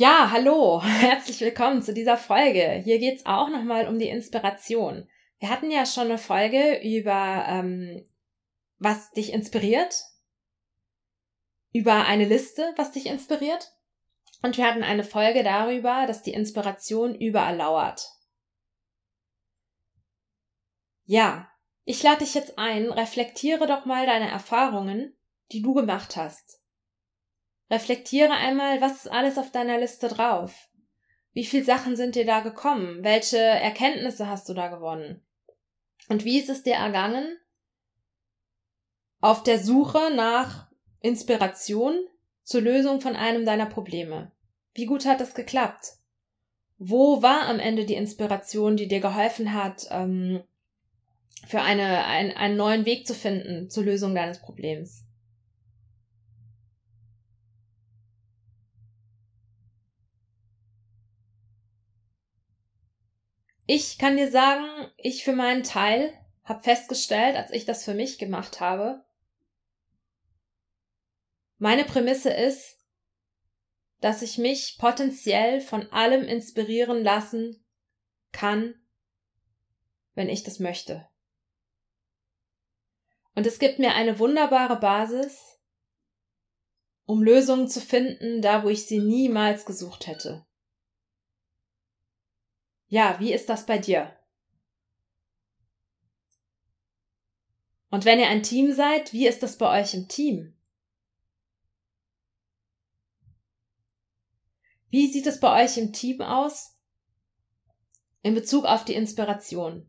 Ja, hallo, herzlich willkommen zu dieser Folge. Hier geht's auch nochmal um die Inspiration. Wir hatten ja schon eine Folge über ähm, was dich inspiriert, über eine Liste, was dich inspiriert. Und wir hatten eine Folge darüber, dass die Inspiration überall lauert. Ja, ich lade dich jetzt ein, reflektiere doch mal deine Erfahrungen, die du gemacht hast. Reflektiere einmal, was ist alles auf deiner Liste drauf? Wie viele Sachen sind dir da gekommen? Welche Erkenntnisse hast du da gewonnen? Und wie ist es dir ergangen? Auf der Suche nach Inspiration zur Lösung von einem deiner Probleme. Wie gut hat das geklappt? Wo war am Ende die Inspiration, die dir geholfen hat, ähm, für eine, ein, einen neuen Weg zu finden zur Lösung deines Problems? Ich kann dir sagen, ich für meinen Teil habe festgestellt, als ich das für mich gemacht habe, meine Prämisse ist, dass ich mich potenziell von allem inspirieren lassen kann, wenn ich das möchte. Und es gibt mir eine wunderbare Basis, um Lösungen zu finden, da wo ich sie niemals gesucht hätte. Ja, wie ist das bei dir? Und wenn ihr ein Team seid, wie ist das bei euch im Team? Wie sieht es bei euch im Team aus in Bezug auf die Inspiration?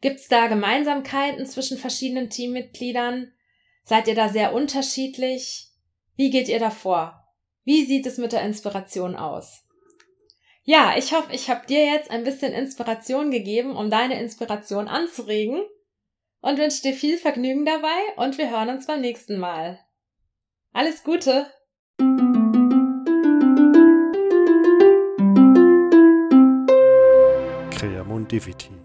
Gibt es da Gemeinsamkeiten zwischen verschiedenen Teammitgliedern? Seid ihr da sehr unterschiedlich? Wie geht ihr da vor? Wie sieht es mit der Inspiration aus? Ja, ich hoffe, ich habe dir jetzt ein bisschen Inspiration gegeben, um deine Inspiration anzuregen und wünsche dir viel Vergnügen dabei und wir hören uns beim nächsten Mal. Alles Gute! Creamondivity